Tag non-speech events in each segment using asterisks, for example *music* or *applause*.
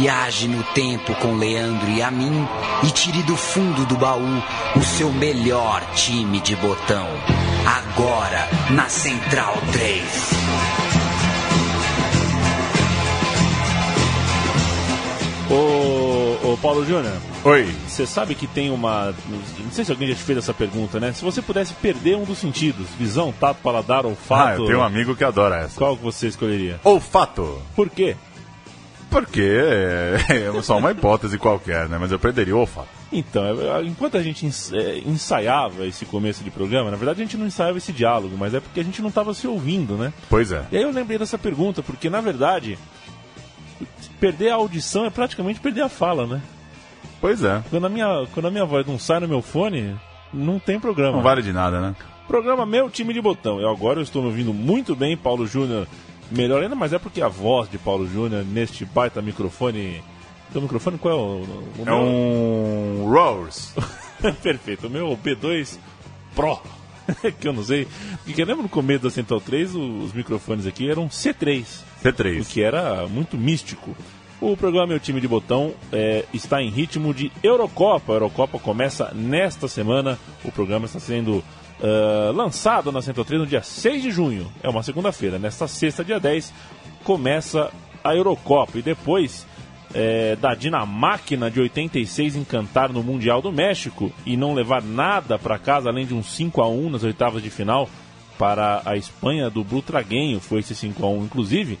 Viaje no tempo com Leandro e a mim e tire do fundo do baú o seu melhor time de botão. Agora na Central 3. Ô, ô Paulo Júnior, Oi. você sabe que tem uma. Não sei se alguém já te fez essa pergunta, né? Se você pudesse perder um dos sentidos, visão, tato, paladar, Ah, olfato, eu tenho um amigo que adora essa. qual que você escolheria? Olfato. Por quê? Porque é, é só uma hipótese qualquer, né? Mas eu perderia o olfato. Então, é, enquanto a gente ens- é, ensaiava esse começo de programa, na verdade a gente não ensaiava esse diálogo, mas é porque a gente não estava se ouvindo, né? Pois é. E aí eu lembrei dessa pergunta, porque na verdade, perder a audição é praticamente perder a fala, né? Pois é. Quando a minha, quando a minha voz não sai no meu fone, não tem programa. Não vale de nada, né? Programa Meu Time de Botão. Eu agora eu estou me ouvindo muito bem, Paulo Júnior. Melhor ainda, mas é porque a voz de Paulo Júnior neste baita microfone. Teu microfone qual é o. o É meu? um Rose. *laughs* Perfeito. O meu B2 Pro. *laughs* que eu não sei. Porque lembra no começo da Central 3, o- os microfones aqui eram C3. O C3. que era muito místico. O programa Meu Time de Botão é, está em ritmo de Eurocopa. A Eurocopa começa nesta semana. O programa está sendo ah, lançado na Central 3 no dia 6 de junho. É uma segunda-feira. Nesta sexta, dia 10, começa a Eurocopa. E depois é, da Dinamáquina de 86 encantar no Mundial do México e não levar nada para casa além de um 5 a 1 nas oitavas de final para a Espanha do Butraguenho, foi esse 5 a 1 inclusive.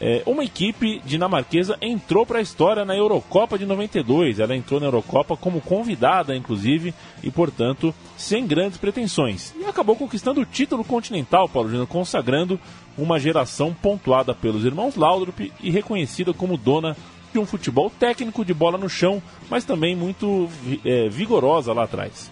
É, uma equipe dinamarquesa entrou para a história na Eurocopa de 92. Ela entrou na Eurocopa como convidada, inclusive, e, portanto, sem grandes pretensões. E acabou conquistando o título continental, Paulo Júnior, consagrando uma geração pontuada pelos irmãos Laudrup e reconhecida como dona de um futebol técnico de bola no chão, mas também muito é, vigorosa lá atrás.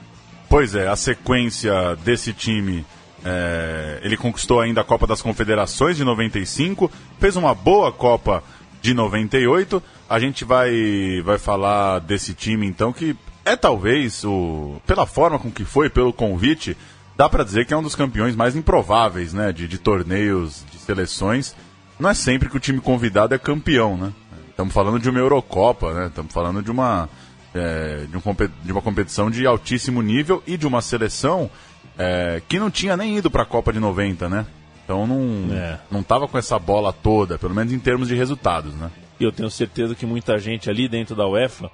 Pois é, a sequência desse time. É, ele conquistou ainda a Copa das Confederações de 95, fez uma boa Copa de 98. A gente vai, vai falar desse time então que é talvez o pela forma com que foi, pelo convite, dá pra dizer que é um dos campeões mais improváveis, né, de, de torneios, de seleções. Não é sempre que o time convidado é campeão, né? Estamos falando de uma Eurocopa, né? Estamos falando de uma é, de, um de uma competição de altíssimo nível e de uma seleção é, que não tinha nem ido para a Copa de 90, né? Então não É. não tava com essa bola toda, pelo menos em termos de resultados, né? E eu tenho certeza que muita gente ali dentro da UEFA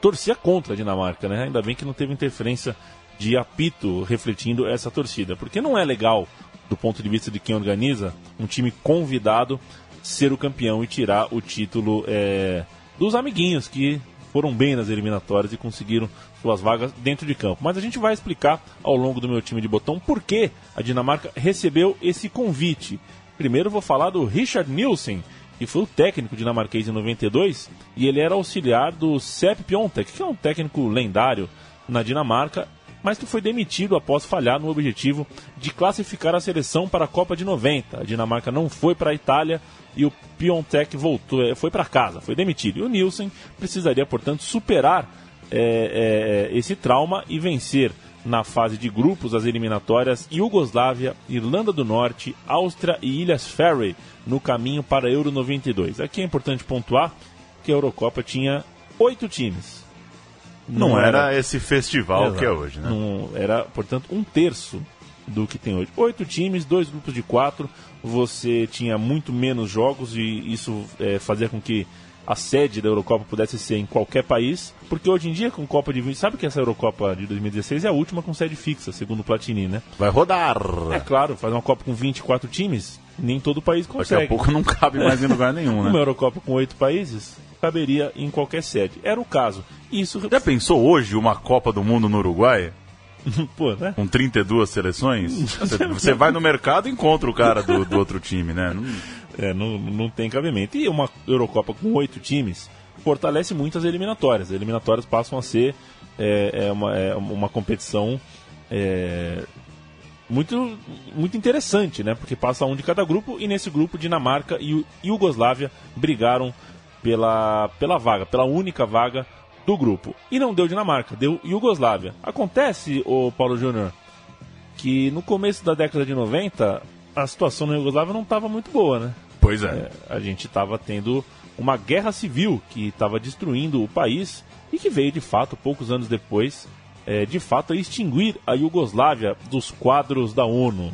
torcia contra a Dinamarca, né? Ainda bem que não teve interferência de apito refletindo essa torcida. Porque não é legal, do ponto de vista de quem organiza, um time convidado ser o campeão e tirar o título é, dos amiguinhos que foram bem nas eliminatórias e conseguiram suas vagas dentro de campo. Mas a gente vai explicar ao longo do meu time de botão por que a Dinamarca recebeu esse convite. Primeiro vou falar do Richard Nielsen, que foi o técnico dinamarquês em 92 e ele era auxiliar do Sepp Piontek, que é um técnico lendário na Dinamarca, mas que foi demitido após falhar no objetivo de classificar a seleção para a Copa de 90. A Dinamarca não foi para a Itália e o Piontek voltou, eh, foi para casa, foi demitido. E o Nielsen precisaria, portanto, superar eh, eh, esse trauma e vencer na fase de grupos as eliminatórias Iugoslávia, Irlanda do Norte, Áustria e Ilhas Faroe no caminho para a Euro 92. Aqui é importante pontuar que a Eurocopa tinha oito times. Não, era, esse festival Exato. que é hoje, né? Não- era, portanto, um terço do que tem hoje. Oito times, dois grupos de quatro. Você tinha muito menos jogos e isso é, fazia com que a sede da Eurocopa pudesse ser em qualquer país. Porque hoje em dia, com Copa de 20... Sabe que essa Eurocopa de 2016 é a última com sede fixa, segundo o Platini, né? Vai rodar. É claro, fazer uma Copa com 24 times, nem todo país Daqui consegue. a pouco não cabe mais em lugar nenhum, Uma né? Eurocopa com oito países caberia em qualquer sede. Era o caso. Isso, Já pensou hoje uma Copa do Mundo no Uruguai? *laughs* pô, né? Com 32 seleções? Você, você vai no mercado e encontra o cara do, do outro time, né? Não- É, não, não tem cabimento. E uma Eurocopa com oito times fortalece muito as eliminatórias. As eliminatórias passam a ser é, é uma, é uma competição é, muito, muito interessante, né? Porque passa um de cada grupo e nesse grupo Dinamarca e Iugoslávia brigaram pela, pela vaga, pela única vaga do grupo. E não deu Dinamarca, deu Iugoslávia. Acontece, o Paulo Júnior, que no começo da década de 90 a situação na Iugoslávia não estava muito boa, né? Pois é. a gente estava tendo uma guerra civil que estava destruindo o país e que veio de fato, poucos anos depois, é, de fato, extinguir a Iugoslávia dos quadros da ONU.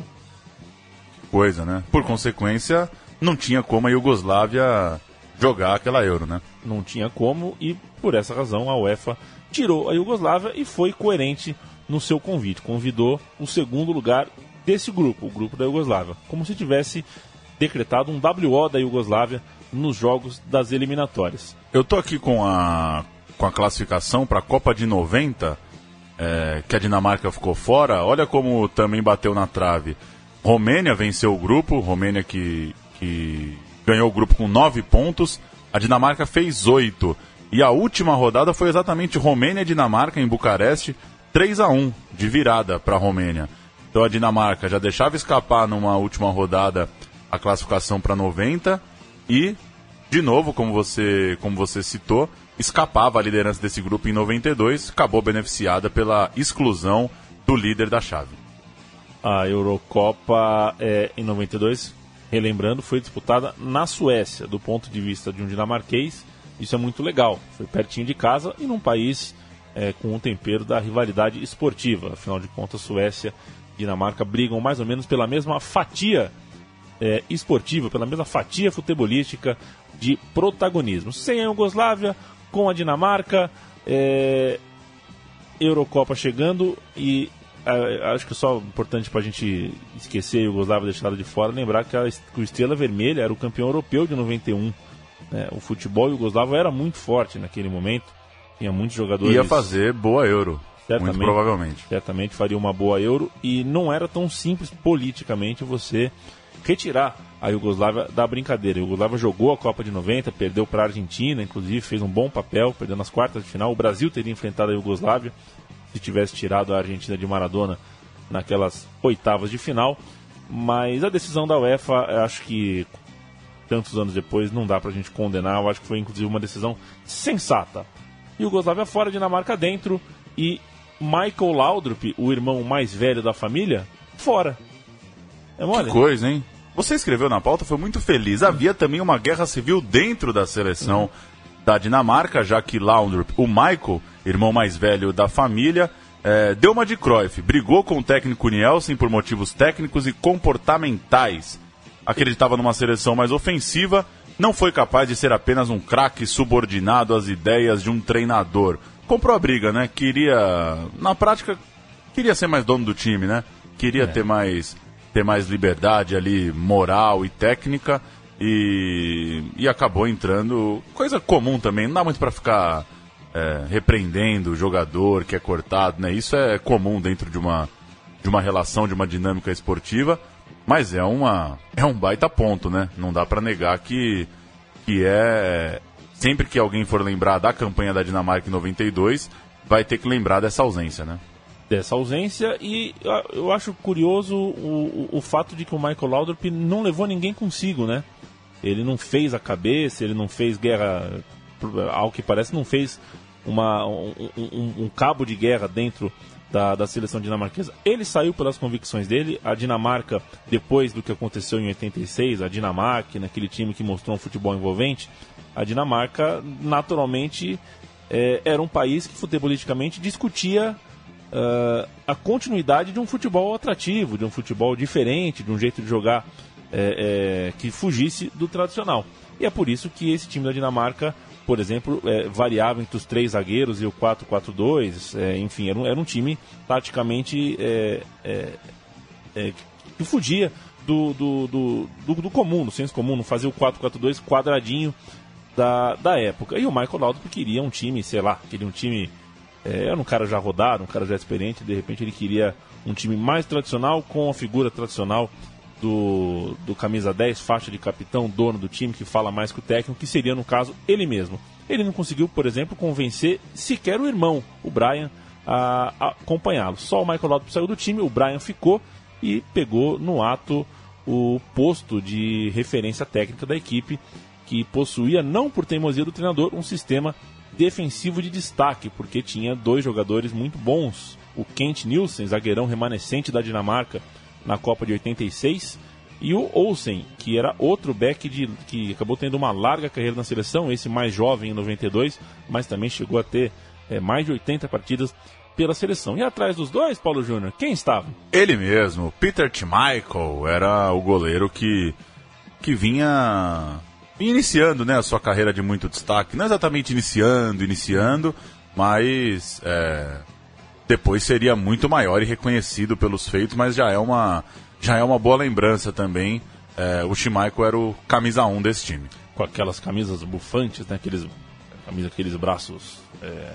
Coisa, né? Por consequência, não tinha como a Iugoslávia jogar aquela Euro, né? Não tinha como e por essa razão a UEFA tirou a Iugoslávia e foi coerente no seu convite. Convidou o segundo lugar desse grupo, o grupo da Iugoslávia, como se tivesse decretado um WO da Iugoslávia nos jogos das eliminatórias. Eu tô aqui com a, com a classificação para a Copa de 90, é, que a Dinamarca ficou fora. Olha como também bateu na trave. Romênia venceu o grupo, Romênia que, que ganhou o grupo com 9 pontos, a Dinamarca fez 8. E a última rodada foi exatamente Romênia e Dinamarca em Bucareste, 3 a 1 de virada para a Romênia. Então a Dinamarca já deixava escapar numa última rodada a classificação para 90 e, de novo, como você, como você citou, escapava a liderança desse grupo em 92, acabou beneficiada pela exclusão do líder da chave. A Eurocopa é, em 92, relembrando, foi disputada na Suécia, do ponto de vista de um dinamarquês. Isso é muito legal. Foi pertinho de casa e num país é, com um tempero da rivalidade esportiva. Afinal de contas, Suécia e Dinamarca brigam mais ou menos pela mesma fatia é, esportiva, pela mesma fatia futebolística de protagonismo. Sem a Iugoslávia, com a Dinamarca, é, Eurocopa chegando e é, acho que só importante para a gente esquecer a Iugoslávia deixada de fora, lembrar que, a, que o Estrela Vermelha era o campeão europeu de 91. Né? O futebol iugoslavo era muito forte naquele momento, tinha muitos jogadores. Ia fazer boa Euro. Certamente, muito provavelmente. Certamente faria uma boa Euro e não era tão simples politicamente você retirar a Iugoslávia da brincadeira. A Iugoslávia jogou a Copa de 90, perdeu para a Argentina, inclusive fez um bom papel, perdeu nas quartas de final. O Brasil teria enfrentado a Iugoslávia se tivesse tirado a Argentina de Maradona naquelas oitavas de final. Mas a decisão da UEFA, acho que tantos anos depois, não dá para a gente condenar. Eu acho que foi inclusive uma decisão sensata. Iugoslávia fora, Dinamarca dentro e Michael Laudrup, o irmão mais velho da família, fora. É mole? Que coisa, hein? Você escreveu na pauta, foi muito feliz. Havia também uma guerra civil dentro da seleção da Dinamarca, já que Laudrup, o Michael, irmão mais velho da família, é, deu uma de Cruyff, brigou com o técnico Nielsen por motivos técnicos e comportamentais. Acreditava numa seleção mais ofensiva, não foi capaz de ser apenas um craque subordinado às ideias de um treinador. Comprou a briga, né? Queria, na prática, queria ser mais dono do time, né? Queria é. ter mais ter mais liberdade ali moral e técnica e, e acabou entrando coisa comum também. Não dá muito para ficar é, repreendendo o jogador que é cortado né? Isso é comum dentro de uma de uma relação de uma dinâmica esportiva mas é uma é um baita ponto né? Não dá para negar que que é sempre que alguém for lembrar da campanha da Dinamarca em 92 vai ter que lembrar dessa ausência né dessa ausência e eu acho curioso o, o, o, fato de que o Michael Laudrup não levou ninguém consigo, né? Ele não fez a cabeça, ele não fez guerra, ao que parece, não fez uma, um, um, um cabo de guerra dentro da, da, seleção dinamarquesa. Ele saiu pelas convicções dele. A Dinamarca, depois do que aconteceu em 86, a Dinamarca, naquele time que mostrou um futebol envolvente, a Dinamarca naturalmente é, era um país que futebolisticamente discutia uh, a continuidade de um futebol atrativo, de um futebol diferente, de um jeito de jogar é, é, que fugisse do tradicional. E é por isso que esse time da Dinamarca, por exemplo, é, variava entre os três zagueiros e o 4-4-2. É, enfim, era um, era um, time taticamente que fugia do, do, do, do, do comum, do senso comum, não fazia o 4-4-2 quadradinho da, da época. E o Michael Laudrup queria um time, sei lá, queria um time é, era um cara já rodado, um cara já experiente, de repente ele queria um time mais tradicional, com a figura tradicional do, do camisa 10, faixa de capitão, dono do time, que fala mais que o técnico, que seria, no caso, ele mesmo. Ele não conseguiu, por exemplo, convencer sequer o irmão, o Brian, a, acompanhá-lo. Só o Michael Laudrup saiu do time, o Brian ficou e pegou no ato o posto de referência técnica da equipe, que possuía, não por teimosia do treinador, um sistema defensivo de destaque, porque tinha dois jogadores muito bons. O Kent Nielsen, zagueirão remanescente da Dinamarca na Copa de 86, E o Olsen, que era outro back de, que acabou tendo uma larga carreira na seleção, esse mais jovem em 92, mas também chegou a ter é, mais de 80 partidas pela seleção. E atrás dos dois, Paulo Júnior, quem estava? Ele mesmo, Peter Schmeichel, era o goleiro que, que vinha iniciando né, a sua carreira de muito destaque. Não exatamente iniciando, iniciando, mas é, depois seria muito maior e reconhecido pelos feitos, mas já é uma, já é uma boa lembrança também. É, o Schmeichel era o camisa 1 desse time. Com aquelas camisas bufantes, né, aqueles, camisa, aqueles braços é,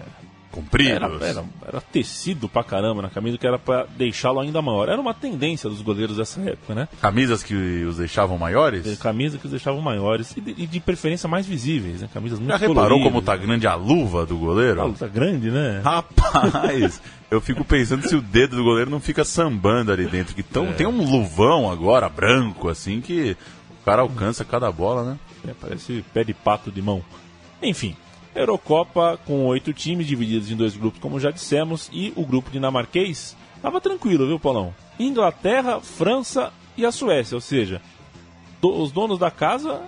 compridos. Era, era, era, tecido pra caramba na camisa, que era pra deixá-lo ainda maior. Era uma tendência dos goleiros dessa época, né? Camisas que os deixavam maiores? Camisas que os deixavam maiores e de, e de preferência mais visíveis, né? Camisas muito Já reparou como tá grande a luva do goleiro? Ah, tá grande, né? Rapaz, eu fico pensando se o dedo do goleiro não fica sambando ali dentro. Que tão, é. tem um luvão agora, branco, assim, que o cara alcança cada bola, né? É, parece pé de pato de mão. Enfim, Eurocopa com oito times divididos em dois grupos, como já dissemos, e o grupo dinamarquês estava tranquilo, viu, Paulão? Inglaterra, França e a Suécia, ou seja, do, os donos da casa,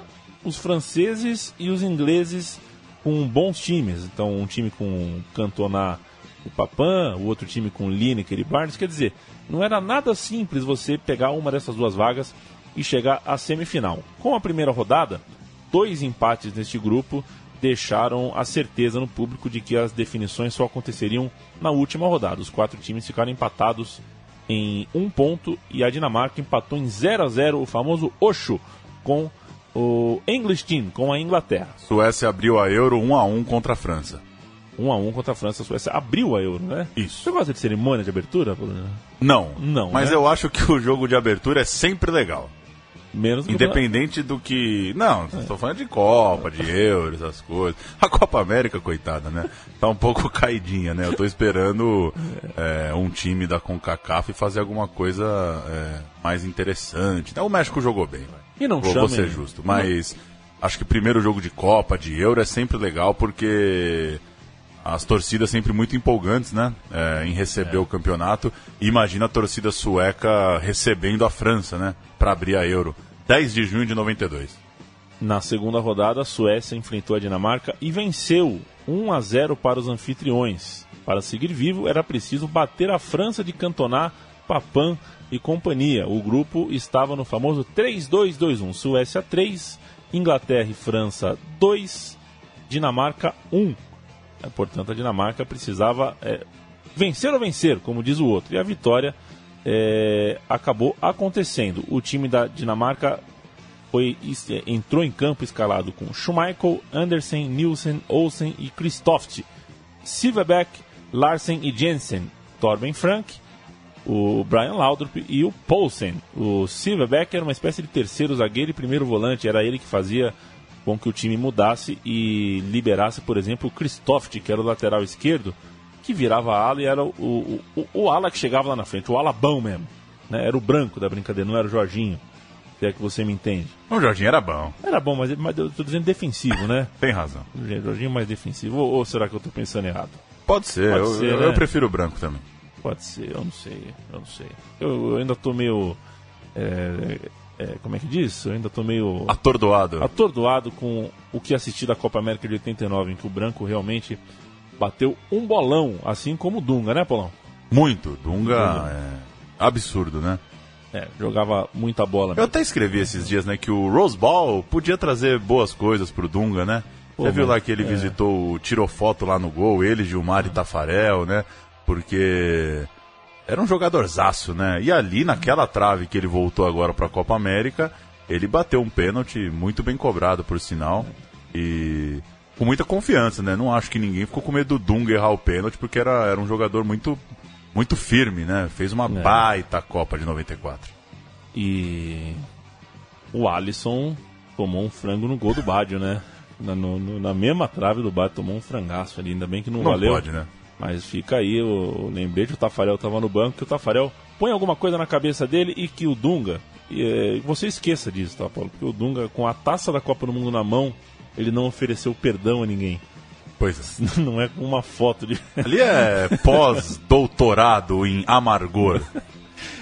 os franceses e os ingleses com bons times. Então, um time com Cantona e Papan, o outro time com Lineker e Barnes. Quer dizer, não era nada simples você pegar uma dessas duas vagas e chegar à semifinal. Com a primeira rodada, dois empates neste grupo deixaram a certeza no público de que as definições só aconteceriam na última rodada. Os quatro times ficaram empatados em um ponto e a Dinamarca empatou em 0 a 0 o famoso Osho com o English Team, com a Inglaterra. Suécia abriu a Euro 1 a 1 contra a França. 1 a 1 contra a França. A Suécia abriu a Euro, né? Isso. Você gosta de cerimônia de abertura? Não. Não. Mas né? eu acho que o jogo de abertura é sempre legal. Menos Independente do que. Não, estou falando de Copa, de Euro, essas coisas. A Copa América, coitada, né? Tá um pouco *laughs* caidinha, né? Eu tô esperando é, um time da CONCACAF fazer alguma coisa é, mais interessante. O México jogou bem, vai. E não vou, chame... vou ser justo. Mas acho que o primeiro jogo de Copa, de Euro, é sempre legal porque as torcidas sempre muito empolgantes, né? É, em receber É. o campeonato. Imagina a torcida sueca recebendo a França, né? Para abrir a Euro. 10 de junho de 92. Na segunda rodada, a Suécia enfrentou a Dinamarca e venceu 1 a 0 para os anfitriões. Para seguir vivo, era preciso bater a França de Cantona, Papan e companhia. O grupo estava no famoso 3-2-2-1. Suécia 3, Inglaterra e França 2, Dinamarca 1. É, portanto, a Dinamarca precisava é, vencer ou vencer, como diz o outro. E a vitória é, acabou acontecendo. O time da Dinamarca foi, é, entrou em campo escalado com Schmeichel, Andersen, Nielsen, Olsen e Kristoft, Silverbeck, Larsen e Jensen, Torben Frank, o Brian Laudrup e o Poulsen. O Silverbeck era uma espécie de terceiro zagueiro e primeiro volante, era ele que fazia com que o time mudasse e liberasse, por exemplo, o Kristoft, que era o lateral esquerdo, que virava ala e era o, o, o, o ala que chegava lá na frente, o ala bom mesmo. Né? Era o branco da brincadeira, não era o Jorginho. Se é que você me entende. O Jorginho era bom. Era bom, mas, mas eu tô dizendo defensivo, né? *laughs* Tem razão. O Jorginho mais defensivo. Ou, ou será que eu tô pensando errado? Pode ser, Pode eu, ser, eu, né? eu prefiro o branco também. Pode ser, eu não sei, eu não sei. Eu, eu ainda tô meio. é, é, como é que diz? Eu ainda tô meio Atordoado. atordoado com o que assisti da Copa América de 89, em que o branco realmente bateu um bolão, assim como o Dunga, né, Paulão? Muito. Dunga é absurdo, né? É, jogava muita bola. Eu até escrevi esses dias, né, que o Rose Ball podia trazer boas coisas pro Dunga, né? Pô, Você viu lá que ele é. visitou, tirou foto lá no gol, ele, Gilmar e Tafarel, né? Porque era um jogadorzaço, né? E ali naquela trave que ele voltou agora pra Copa América, ele bateu um pênalti muito bem cobrado, por sinal. E com muita confiança, né? Não acho que ninguém ficou com medo do Dunga errar o pênalti, porque era, era um jogador muito, muito firme, né? Fez uma É. baita Copa de 94. E o Alisson tomou um frango no gol do Bádio, né? Na, no- no- na mesma trave do Bádio tomou um frangaço ali, ainda bem que não, Não valeu. pode, né? Mas fica aí o, lembrete, o Tafarel estava no banco, que o Tafarel põe alguma coisa na cabeça dele e que o Dunga, e, é, você esqueça disso, tá, Paulo? Porque o Dunga, com a taça da Copa do Mundo na mão, ele não ofereceu perdão a ninguém. Pois é. *laughs* Não é com uma foto de. *laughs* Ali é pós-doutorado em amargor.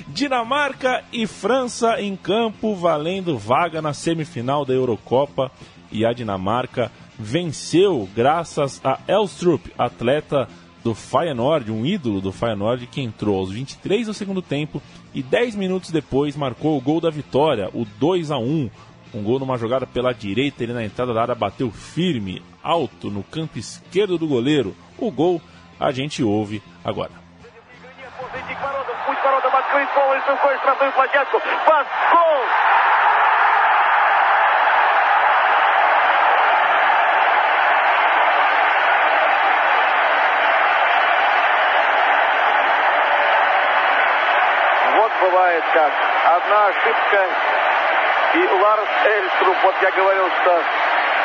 Dinamarca e França em campo, valendo vaga na semifinal da Eurocopa. E a Dinamarca venceu graças a Elstrup, atleta do Feyenoord, um ídolo do Feyenoord que entrou aos 23 do segundo tempo e 10 minutos depois marcou o gol da vitória, o 2 a 1. Um gol numa jogada pela direita, ele na entrada da área bateu firme, alto no canto esquerdo do goleiro. O gol a gente ouve agora. как. Одна ошибка, и Ларс Эльструб, вот я говорил, что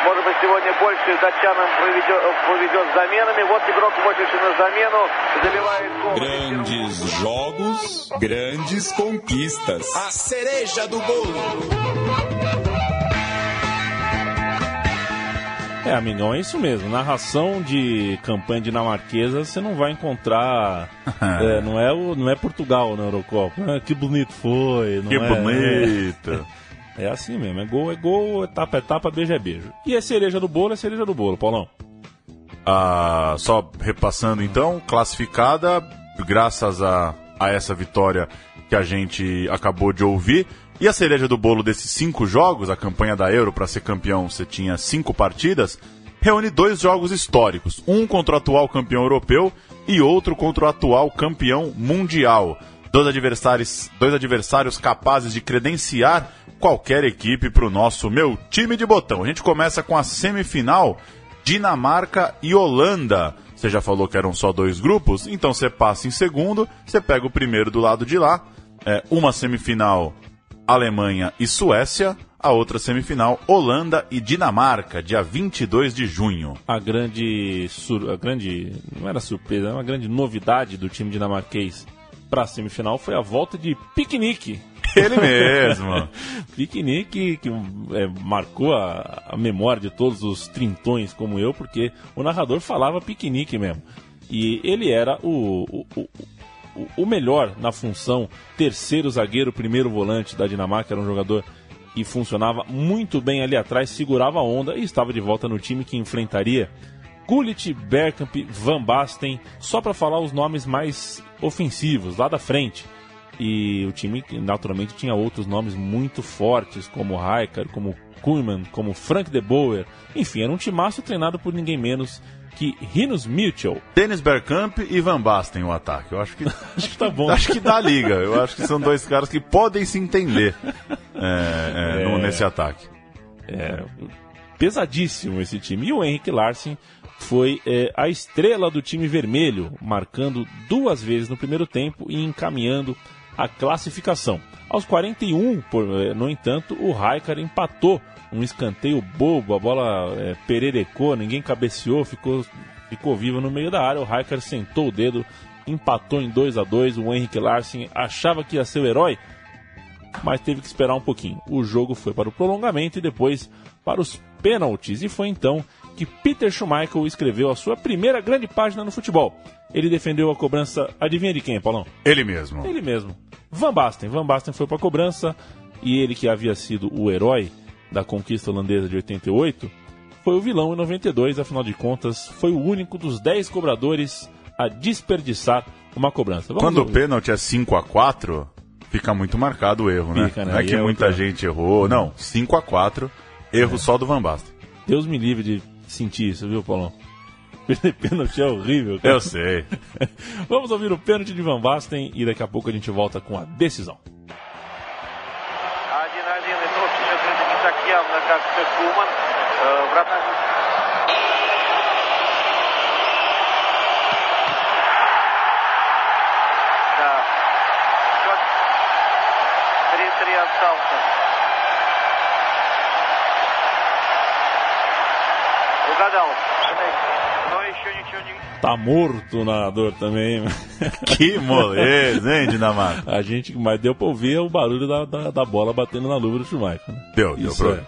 может быть сегодня больше датчанам повезет, повезет с заменами. Вот игрок вышедший на замену, заливает гол. Grandes jogos, grandes conquistas. A cereja do bolo. É, amigão, é isso mesmo. Narração de campanha dinamarquesa você não vai encontrar. *laughs* é, não, é o, não é Portugal na Eurocopa. Ah, que bonito foi. que é, bonito. É, *laughs* é, assim mesmo. É gol, é gol, etapa, etapa, beijo é beijo. E a cereja do bolo é cereja do bolo, Paulão. Ah, só repassando então, classificada graças a, a essa vitória que a gente acabou de ouvir. E a cereja do bolo desses cinco jogos, a campanha da Euro para ser campeão, você tinha cinco partidas, reúne dois jogos históricos, um contra o atual campeão europeu e outro contra o atual campeão mundial. Dois adversários, dois adversários capazes de credenciar qualquer equipe para o nosso meu time de botão. A gente começa com a semifinal Dinamarca e Holanda. Você já falou que eram só dois grupos, então você passa em segundo, você pega o primeiro do lado de lá. É, uma semifinal Alemanha e Suécia, a outra semifinal Holanda e Dinamarca, dia 22 de junho. A grande, sur... a grande, não era surpresa, era uma grande novidade do time dinamarquês para a semifinal foi a volta de piquenique. Ele mesmo. *laughs* piquenique que é, marcou a, a memória de todos os trintões como eu, porque o narrador falava piquenique mesmo. E ele era o, o, o, o melhor na função terceiro zagueiro, primeiro volante da Dinamarca, era um jogador que funcionava muito bem ali atrás, segurava a onda e estava de volta no time que enfrentaria Gullit, Bergkamp, Van Basten, só para falar os nomes mais ofensivos lá da frente. E o time naturalmente tinha outros nomes muito fortes, como Rijkaard, como Koeman, como Frank de Boer. Enfim, era um timaço treinado por ninguém menos que Rinos Mitchell. Dennis Bergkamp e Van Basten o ataque. Eu acho que *laughs* acho que tá bom. Acho que dá liga. Eu acho que são dois caras que podem se entender é, é, é, nesse ataque. É pesadíssimo esse time. E o Henrique Larsen foi é, a estrela do time vermelho, marcando duas vezes no primeiro tempo e encaminhando a classificação. Aos 41, por, é, no entanto, o Raikar empatou um escanteio bobo, a bola é, pererecou, ninguém cabeceou, ficou, ficou viva no meio da área. O Raikar sentou o dedo, empatou em 2 a 2 O Henrique Larsen achava que ia ser o herói, mas teve que esperar um pouquinho. O jogo foi para o prolongamento e depois para os pênaltis. E foi então que Peter Schumacher escreveu a sua primeira grande página no futebol. Ele defendeu a cobrança, adivinha de quem, Paulão? Ele mesmo. Ele mesmo. Van Basten. Van Basten foi para a cobrança e ele que havia sido o herói da conquista holandesa de 88, foi o vilão em 92, afinal de contas, foi o único dos 10 cobradores a desperdiçar uma cobrança. Vamos Quando ouvir. o pênalti é 5 a 4 fica muito marcado o erro, né? Fica, né? Não é que é muita outra... gente errou. Não, 5 a 4 erro é. só do Van Basten. Deus me livre de sentir isso, viu, Paulão? *laughs* Perder pênalti é horrível. Cara. Eu sei. *laughs* Vamos ouvir o pênalti de Van Basten e daqui a pouco a gente volta com a decisão. явно как Куман. Э, вратарь Tá morto o nadador também. *laughs* que moleza, hein, Dinamarca? A gente, mas deu pra ouvir o barulho da, da, da bola batendo na luva do Schumacher. Né? Deu, deu isso, é,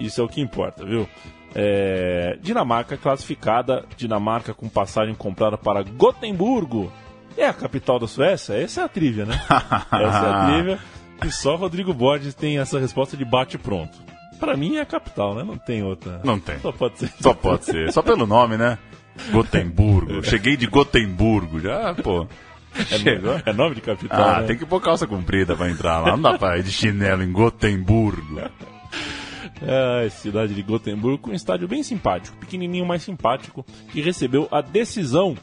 isso é o que importa, viu? É, Dinamarca classificada, Dinamarca com passagem comprada para Gotemburgo, É a capital da Suécia? Essa é a trivia, né? *laughs* Essa é a trivia. E só Rodrigo Borges tem essa resposta de bate-pronto. Pra mim é a capital, né? Não tem outra. Não tem. Só pode ser. Só pode ser. Só pelo nome, né? Gotemburgo. Cheguei de Gotemburgo. Já, pô. Chegou. É nome de capital. Ah, né? tem que pôr calça comprida pra entrar lá. Não dá pra ir de chinelo em Gotemburgo. É, cidade de Gotemburgo, com um estádio bem simpático, pequenininho, mais simpático, que recebeu a decisão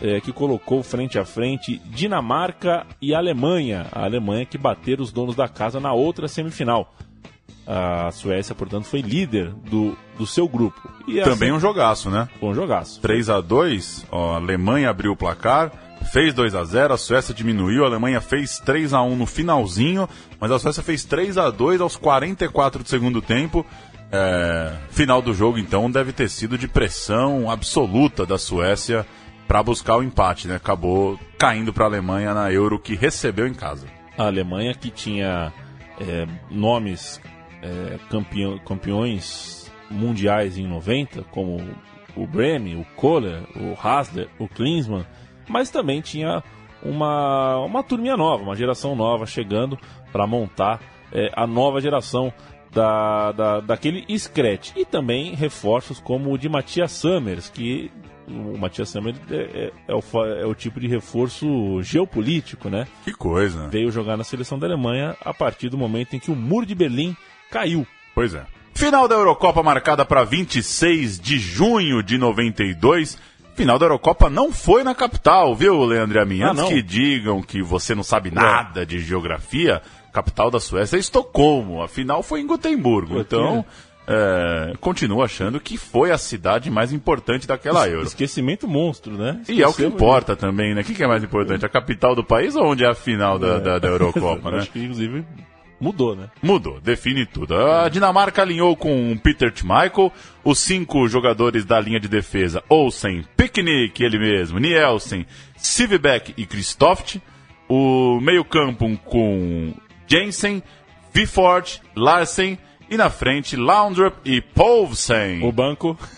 é, que colocou frente a frente Dinamarca e Alemanha. A Alemanha que bateram os donos da casa na outra semifinal. A Suécia, portanto, foi líder do, do seu grupo. E assim, Também um jogaço, né? foi um jogaço. 3 a 2 ó, a Alemanha abriu o placar, fez 2 a 0 a Suécia diminuiu, a Alemanha fez 3 a 1 no finalzinho, mas a Suécia fez 3 a 2 aos 44 do segundo tempo. É, final do jogo, então, deve ter sido de pressão absoluta da Suécia para buscar o empate, né? Acabou caindo para a Alemanha na Euro que recebeu em casa. a Alemanha que tinha é, nomes é, campeão- campeões mundiais em 90, como o Bremen, o Kohler, o Hasler, o Klinsmann, mas também tinha uma, uma turminha nova, uma geração nova chegando para montar é, a nova geração da, da, daquele Scratch. E também reforços como o de Matias Summers, que o Matias Summers é, é- é o, é o tipo de reforço geopolítico, né? Que coisa. veio jogar na seleção da Alemanha a partir do momento em que o muro de Berlim caiu. Pois é. Final da Eurocopa marcada para 26 de junho de 92. Final da Eurocopa não foi na capital, viu, Leandro a mim? Ah, Antes não? que digam que você não sabe nada de geografia, capital da Suécia é Estocolmo. A final foi em Gotemburgo. Então, é, continuo achando que foi a cidade mais importante daquela Euro. Esquecimento monstro, né? E é o que importa também, né? O que, que é mais importante? A capital do país ou onde é a final da, da, da Eurocopa, *laughs* né? Acho que inclusive mudou, né? Mudou, define tudo. A Dinamarca alinhou com Peter Schmeichel, os cinco jogadores da linha de defesa, Olsen, Picknick, ele mesmo, Nielsen, Sivbeck e Kristoft. O meio-campo com Jensen, Vifort, Larsen e na frente Laundrup e Poulsen. O banco. *laughs*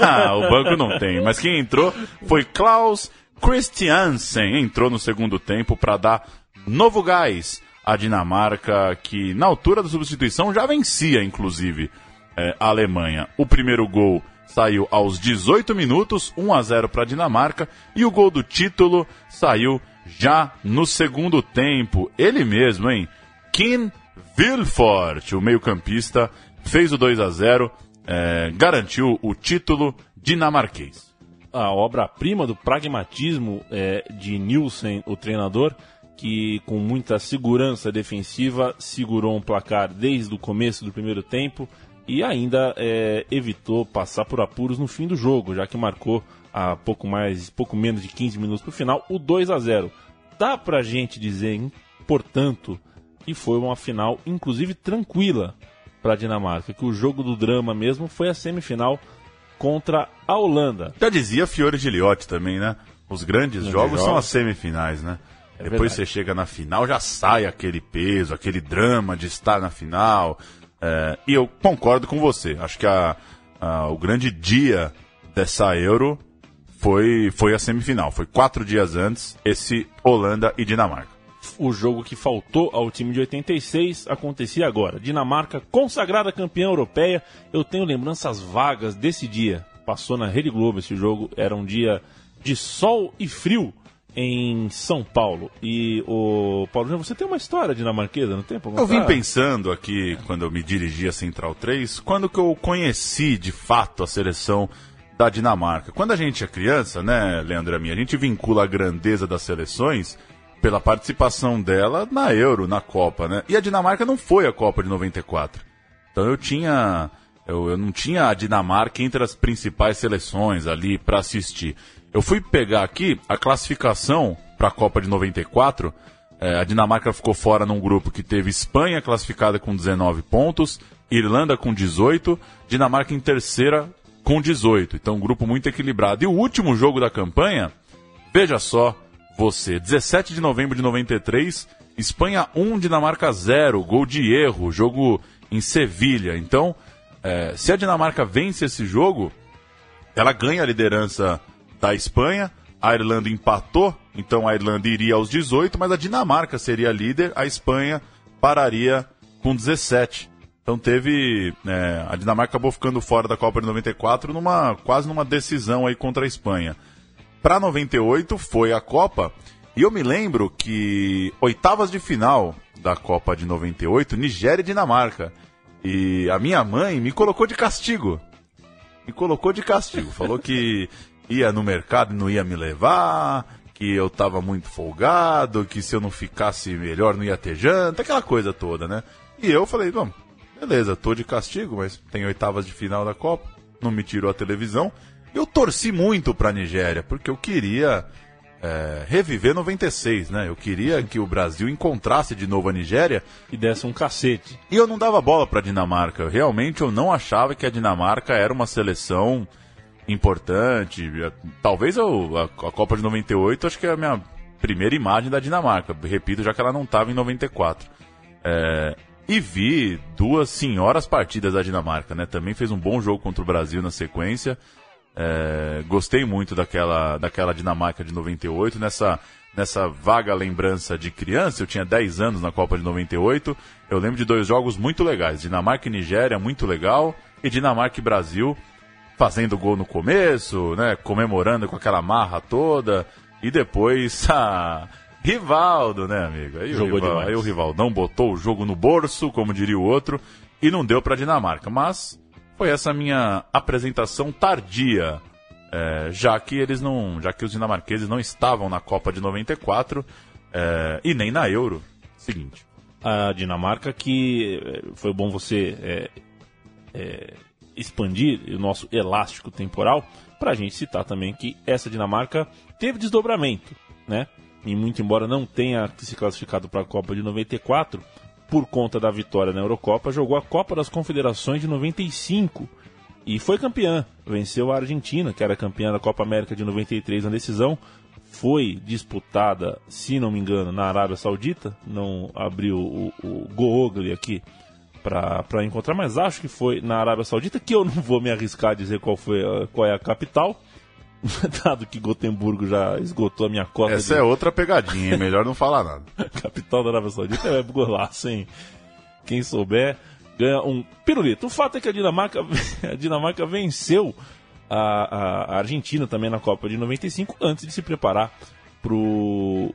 Ah, o banco não tem, mas quem entrou foi Klaus Christiansen. Entrou no segundo tempo para dar novo gás à Dinamarca, que na altura da substituição já vencia, inclusive, eh, a Alemanha. O primeiro gol saiu aos 18 minutos, 1 a 0 para a Dinamarca, e o gol do título saiu já no segundo tempo. Ele mesmo, hein? Kim Vilfort, o meio-campista, fez o 2 a 0 eh, garantiu o título dinamarquês. a obra-prima do pragmatismo é, de Nielsen, o treinador, que com muita segurança defensiva segurou um placar desde o começo do primeiro tempo e ainda é, evitou passar por apuros no fim do jogo, já que marcou a pouco mais, pouco menos de 15 minutos para o final o 2 a 0. Dá pra gente dizer, hein, portanto, que foi uma final inclusive tranquila para a Dinamarca, que o jogo do drama mesmo foi a semifinal contra a Holanda. Já dizia Fiore Giliotti também, né? Os grandes jogos são jogos. as semifinais, né? É Depois verdade. você chega na final, já sai aquele peso, aquele drama de estar na final. É, e eu concordo com você. Acho que a- a- o grande dia dessa Euro foi, foi a semifinal. Foi quatro dias antes, esse Holanda e Dinamarca. o jogo que faltou ao time de 86 acontecia agora. Dinamarca, consagrada campeã europeia. Eu tenho lembranças vagas desse dia. Passou na Rede Globo esse jogo. Era um dia de sol e frio em São Paulo. E o Paulo, você tem uma história dinamarquesa, não tem? pra Eu vim pensando aqui, quando eu me dirigi a Central 3, quando que eu conheci de fato a seleção da Dinamarca. Quando a gente é criança, né, Leandro a mim, a gente vincula a grandeza das seleções pela participação dela na Euro, na Copa, né? E a Dinamarca não foi a Copa de 94. Então eu tinha. Eu, eu não tinha a Dinamarca entre as principais seleções ali para assistir. Eu fui pegar aqui a classificação para a Copa de 94. É, a Dinamarca ficou fora num grupo que teve Espanha classificada com 19 pontos, Irlanda com 18, Dinamarca em terceira com 18. Então, um grupo muito equilibrado. E o último jogo da campanha, veja só, você, 17 de novembro de 93, Espanha 1, Dinamarca 0, gol de erro, jogo em Sevilha. Então, é, se a Dinamarca vence esse jogo, ela ganha a liderança da Espanha, a Irlanda empatou, então a Irlanda iria aos 18, mas a Dinamarca seria líder, a Espanha pararia com 17. Então teve. É, a Dinamarca acabou ficando fora da Copa de 94 numa, quase numa decisão aí contra a Espanha. Para 98 foi a Copa, e eu me lembro que oitavas de final da Copa de 98, Nigéria e Dinamarca. E a minha mãe me colocou de castigo. Me colocou de castigo. Falou que ia no mercado e não ia me levar, que eu tava muito folgado, que se eu não ficasse melhor não ia ter janta, aquela coisa toda, né? E eu falei, bom, beleza, tô de castigo, mas tem oitavas de final da Copa, não me tirou a televisão. Eu torci muito pra Nigéria, porque eu queria é, reviver 96, né? Eu queria que o Brasil encontrasse de novo a Nigéria. E desse um cacete. E eu não dava bola pra Dinamarca. Realmente eu não achava que a Dinamarca era uma seleção importante. Talvez eu, a, a Copa de 98, acho que é a minha primeira imagem da Dinamarca. Repito, já que ela não estava em 94. É, e vi duas senhoras partidas da Dinamarca, né? Também fez um bom jogo contra o Brasil na sequência. É, gostei muito daquela, daquela Dinamarca de 98, nessa, nessa vaga lembrança de criança. Eu tinha 10 anos na Copa de 98. Eu lembro de dois jogos muito legais: Dinamarca e Nigéria, muito legal, e Dinamarca e Brasil, fazendo gol no começo, né? Comemorando com aquela marra toda. E depois *laughs* a. Rivaldo, né, amigo? Aí Jogou o Rivaldo, demais. aí o Rivaldão botou o jogo no bolso, como diria o outro, e não deu para Dinamarca. Mas foi essa minha apresentação tardia, é, já que eles não, já que os dinamarqueses não estavam na Copa de 94 é, e nem na Euro. Seguinte. A Dinamarca que eh, foi bom você é, expandir o nosso elástico temporal para a gente citar também que essa Dinamarca teve desdobramento, né? E muito embora não tenha se classificado para a Copa de 94, por conta da vitória na Eurocopa, jogou a Copa das Confederações de 95 e foi campeã. Venceu a Argentina, que era campeã da Copa América de 93 na decisão. Foi disputada, se não me engano, na Arábia Saudita. Não abriu o, o aqui para encontrar, mas acho que foi na Arábia Saudita, que eu não vou me arriscar a dizer qual, foi, a- qual é a capital. *laughs* Dado que Gotemburgo já esgotou a minha cota Essa de é outra pegadinha, melhor não falar nada. *laughs* capital da Arábia Saudita é golaço, hein? Quem souber ganha um pirulito. O fato é que a Dinamarca, *laughs* a Dinamarca venceu a, a- Argentina também na Copa de 95 antes de se preparar pro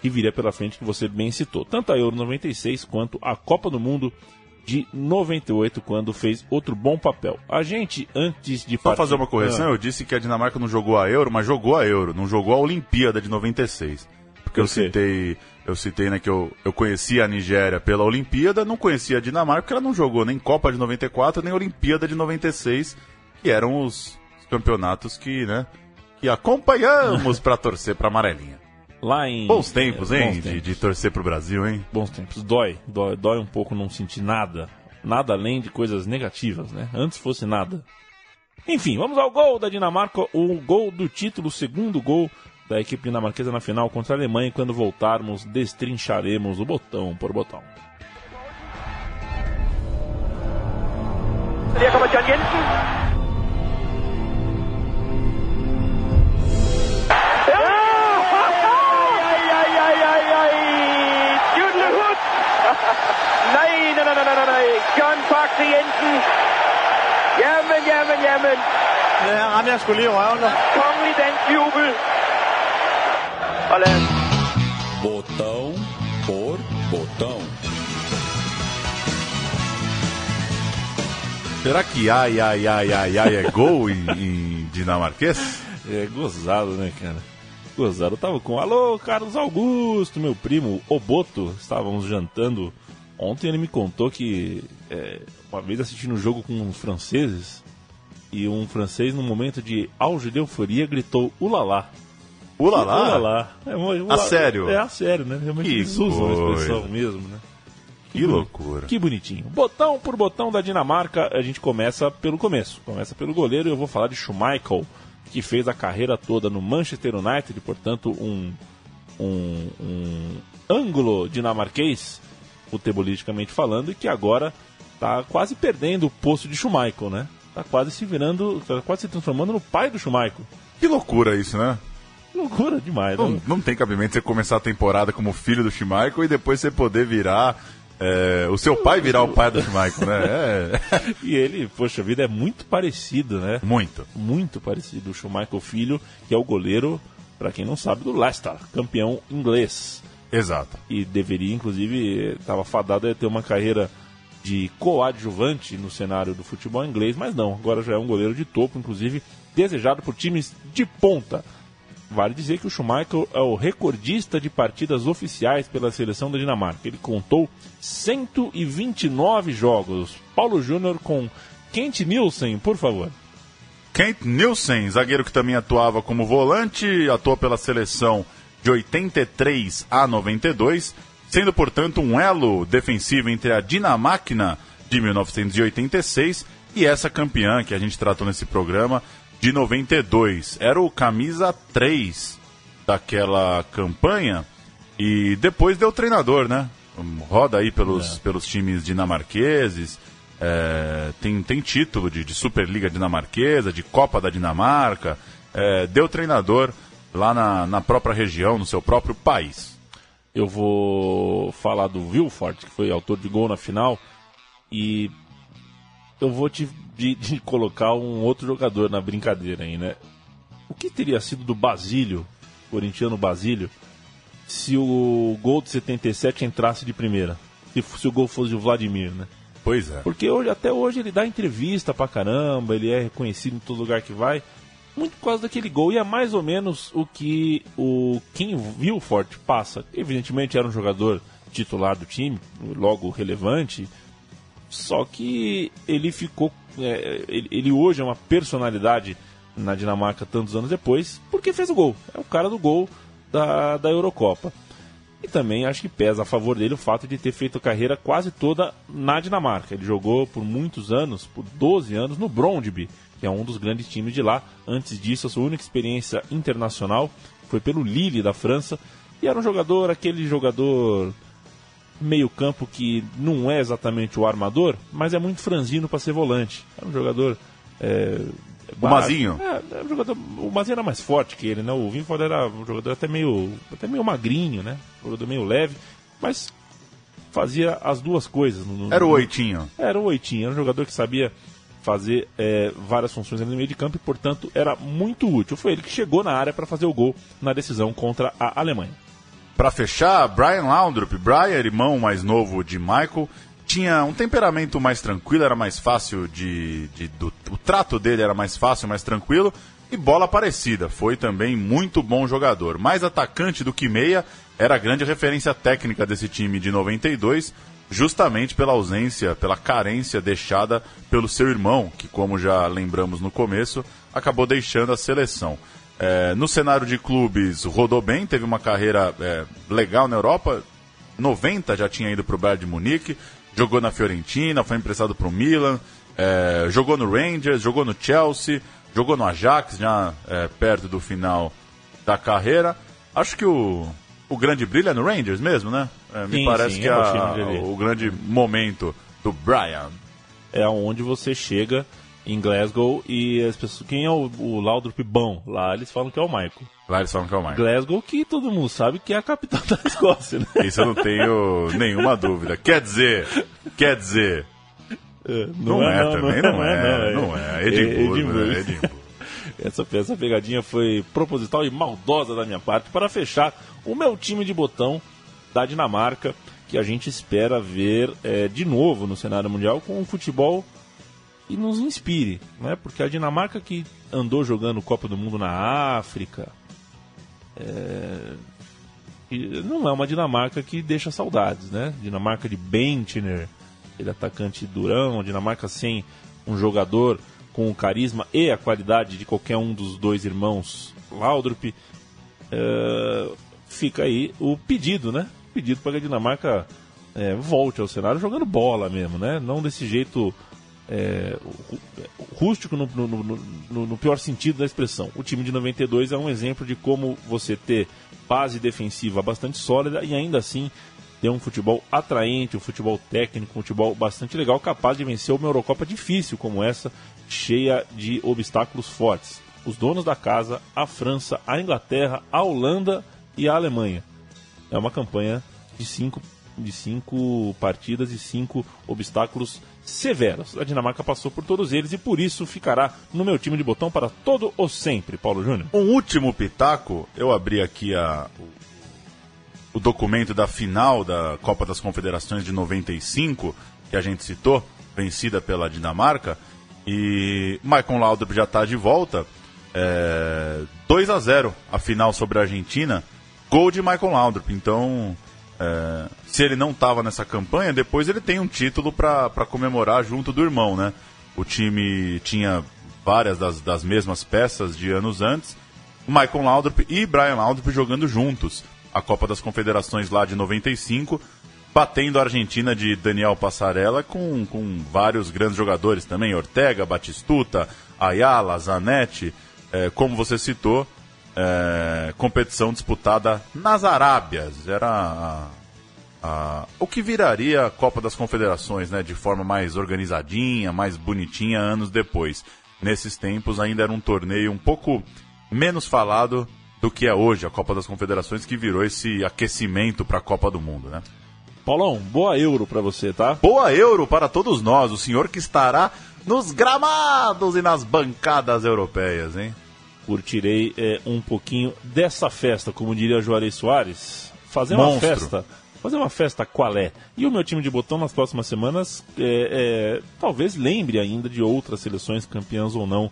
que viria pela frente que você bem citou. Tanto a Euro 96 quanto a Copa do Mundo de 98, quando fez outro bom papel. A gente, antes de Só partir- fazer uma correção, Ah, eu disse que a Dinamarca não jogou a Euro, mas jogou a Euro, não jogou a Olimpíada de 96. Porque eu quê? citei, eu citei né, que eu, eu conhecia a Nigéria pela Olimpíada, não conhecia a Dinamarca, porque ela não jogou nem Copa de 94, nem Olimpíada de 96, que eram os, os campeonatos que, né, que acompanhamos para torcer para amarelinha. Lá em Bons tempos, é, hein, bons de, tempos. de torcer pro Brasil, hein? bons tempos. Dói, dói, dói um pouco não sentir nada. Nada além de coisas negativas, né? Antes fosse nada. Enfim, vamos ao gol da Dinamarca, o gol do título, o segundo gol da equipe dinamarquesa na final contra a Alemanha. E quando voltarmos, destrincharemos o botão por botão. Her kommer John Jensen. Nej, nej, nej, nej, nej. John Faxe Jensen. Jamen, jamen, jamen. Ja, ramte jeg skulle lige røven. da. Kongelig dansk jubel. Og lad os Botão por botão. Será que ai, ai, ai, ai, ai é gol em, em dinamarquês? É gozado, né, cara? Gozado. Eu tava com, alô, Carlos Augusto, meu primo Oboto. Estávamos jantando. Ontem ele me contou que é, uma vez assistindo um jogo com os franceses e um francês, num momento de auge de euforia, gritou ulalá. Ulalá? Ulalá. É, uma- ula- A sério? É a sério, né? Realmente Que eles usam a expressão mesmo, né? Que loucura. Que bonitinho. Botão por botão da Dinamarca, a gente começa pelo começo. Começa pelo goleiro e eu vou falar de Schmeichel, que fez a carreira toda no Manchester United, portanto, um, um, um ângulo dinamarquês, futebolisticamente falando, e que agora está quase perdendo o posto de Schmeichel, né? Tá quase se virando, tá quase se transformando no pai do Schmeichel. Que loucura isso, né? loucura demais, Não, né? não tem cabimento você começar a temporada como filho do Schmeichel e depois você poder virar. é, o seu pai virar o pai do Schmeichel, né? *laughs* É, E ele, poxa vida, é muito parecido, né? muito. Muito parecido. O Schumacher Filho, que é o goleiro, para quem não sabe, do Leicester, campeão inglês. Exato. E deveria, inclusive, estava fadado a ter uma carreira de coadjuvante no cenário do futebol inglês, mas não, agora já é um goleiro de topo, inclusive desejado por times de ponta. Vale dizer que o Schumacher é o recordista de partidas oficiais pela seleção da Dinamarca. Ele contou 129 jogos. Paulo Júnior com Kent Nielsen, por favor. Kent Nielsen, zagueiro que também atuava como volante, atuou pela seleção de 83 a 92, sendo, portanto, um elo defensivo entre a Dinamáquina de 1986 e essa campeã que a gente tratou nesse programa de 92. Era o camisa 3 daquela campanha e depois deu treinador, né? Roda aí pelos, pelos times dinamarqueses, é, tem, tem título de, de Superliga Dinamarquesa, de Copa da Dinamarca, é, deu treinador lá na, na própria região, no seu próprio país. Eu vou falar do Wilford, que foi autor de gol na final, e eu vou te de, de colocar um outro jogador na brincadeira aí, né? O que teria sido do Basílio, corintiano Basílio, se o gol de 77 entrasse de primeira? Se, se o gol fosse o Vladimir, né? Pois é. Porque hoje, até hoje ele dá entrevista pra caramba, ele é reconhecido em todo lugar que vai, muito por causa daquele gol. E é mais ou menos o que o Kim Wilford passa. Evidentemente era um jogador titular do time, logo relevante, só que ele ficou. é, ele, ele hoje é uma personalidade na Dinamarca tantos anos depois, porque fez o gol. É o cara do gol da, da Eurocopa. E também acho que pesa a favor dele o fato de ter feito carreira quase toda na Dinamarca. Ele jogou por muitos anos, por 12 anos, no Brondby, que é um dos grandes times de lá. Antes disso, a sua única experiência internacional foi pelo Lille da França. E era um jogador, aquele jogador meio-campo que não é exatamente o armador, mas é muito franzino para ser volante. Era um jogador. É, O Mazinho? É, é um jogador, o Mazinho era mais forte que ele, né? O Winford era um jogador até meio, até meio magrinho, né? Um jogador meio leve, mas fazia as duas coisas. no- no- Era o no- oitinho. era um oitinho, era um jogador que sabia fazer é, várias funções ali no meio de campo e, portanto, era muito útil. Foi ele que chegou na área para fazer o gol na decisão contra a Alemanha. Para fechar, Brian Laundrup, Brian, irmão mais novo de Michael, tinha um temperamento mais tranquilo, era mais fácil de. de- do- o trato dele era mais fácil, mais tranquilo. E bola parecida, foi também muito bom jogador. Mais atacante do que meia, era a grande referência técnica desse time de 92, justamente pela ausência, pela carência deixada pelo seu irmão, que, como já lembramos no começo, acabou deixando a seleção. É, no cenário de clubes, rodou bem, teve uma carreira é, legal na Europa. 90 já tinha ido para o Bayern de Munique, jogou na Fiorentina, foi emprestado para o Milan, é, jogou no Rangers, jogou no Chelsea, jogou no Ajax, já é, perto do final da carreira. Acho que o, o grande brilho é no Rangers mesmo, né? É, me Sim, parece sim, que é o a- o grande momento do Brian. É onde você chega em Glasgow e as pessoas. Quem é o, o Laudrup bom? Lá eles falam que é o Michael. Lá eles falam que é o Michael. Glasgow, que todo mundo sabe que é a capital *laughs* da Escócia, né? Isso eu não tenho nenhuma dúvida. Quer dizer, quer dizer, Não, é, também, não, é, não é. Edimburgo, Edimburgo. né? Edimburgo. *laughs* Essa, essa pegadinha foi proposital e maldosa da minha parte para fechar o meu time de botão da Dinamarca, que a gente espera ver é, de novo no cenário mundial com um futebol que nos inspire, né? Porque a Dinamarca que andou jogando Copa do Mundo na África é, e não é uma Dinamarca que deixa saudades, né? Dinamarca de Bentner, aquele atacante durão, Dinamarca sem um jogador com o carisma e a qualidade de qualquer um dos dois irmãos Laudrup. É, fica aí o pedido, né? Pedido para que a Dinamarca é, volte ao cenário jogando bola mesmo, né? Não desse jeito é, rú- rústico no, no- no- no- no pior sentido da expressão. O time de 92 é um exemplo de como você ter base defensiva bastante sólida e ainda assim ter um futebol atraente, um futebol técnico, um futebol bastante legal, capaz de vencer uma Eurocopa difícil como essa, cheia de obstáculos fortes. os donos da casa, a França, a Inglaterra, a Holanda e a Alemanha. É uma campanha de cinco, de cinco partidas e cinco obstáculos severos. A Dinamarca passou por todos eles e por isso ficará no meu time de botão para todo o sempre, Paulo Júnior. Um último pitaco, eu abri aqui a, o, o documento da final da Copa das Confederações de 95, que a gente citou, vencida pela Dinamarca, e Michael Laudrup já está de volta. É, 2 a 0 a final sobre a Argentina, gol de Michael Laudrup. Então, é, se ele não estava nessa campanha, depois ele tem um título para comemorar junto do irmão, né? O time tinha várias das, das mesmas peças de anos antes. Michael Laudrup e Brian Laudrup jogando juntos a Copa das Confederações lá de 95, batendo a Argentina de Daniel Passarella com, com vários grandes jogadores também, Ortega, Batistuta, Ayala, Zanetti, é, como você citou, é, competição disputada nas Arábias. Era a, a, o que viraria a Copa das Confederações, né, de forma mais organizadinha, mais bonitinha anos depois. Nesses tempos ainda era um torneio um pouco menos falado do que é hoje a Copa das Confederações, que virou esse aquecimento para a Copa do Mundo, né? Paulão, boa euro para você, tá? Boa euro para todos nós, o senhor que estará nos gramados e nas bancadas europeias, hein? Curtirei é, um pouquinho dessa festa, como diria Juarez Soares. Fazer uma Monstro. festa. Fazer uma festa qual é? E o meu time de botão nas próximas semanas é, é, talvez lembre ainda de outras seleções campeãs ou não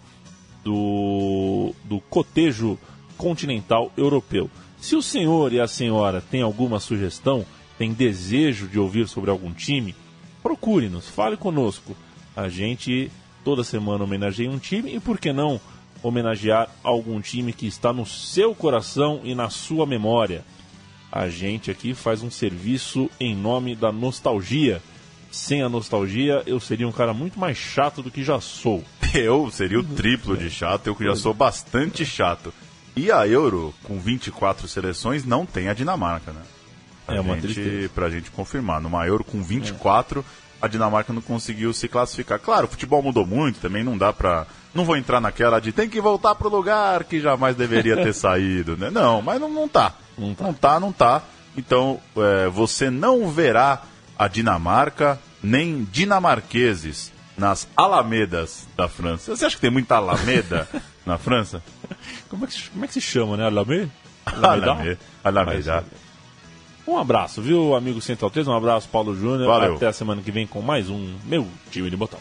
do, do cotejo continental europeu. Se o senhor e a senhora têm alguma sugestão, tem desejo de ouvir sobre algum time, procure-nos, fale conosco. A gente toda semana homenageia um time e por que não homenagear algum time que está no seu coração e na sua memória? A gente aqui faz um serviço em nome da nostalgia. Sem a nostalgia, eu seria um cara muito mais chato do que já sou. *laughs* Eu seria o triplo de chato, eu que já sou bastante chato. E a Euro, com 24 seleções, não tem a Dinamarca, né? Pra É uma gente, tristeza. Pra gente confirmar. Numa Euro com 24, a Dinamarca não conseguiu se classificar. Claro, o futebol mudou muito, também não dá pra. Não vou entrar naquela de tem que voltar pro lugar que jamais deveria ter *laughs* saído, né? Não, mas não, não tá. Não tá. Não tá, não tá. Então, é, você não verá a Dinamarca nem dinamarqueses nas alamedas da França. Você acha que tem muita alameda *laughs* na França? Como é que, como é que se chama, né? Alamé? Alameda. Alameda. Um abraço, viu, amigo Central 3? Um abraço, Paulo Júnior. Valeu. Até a semana que vem com mais um Meu Time de Botão.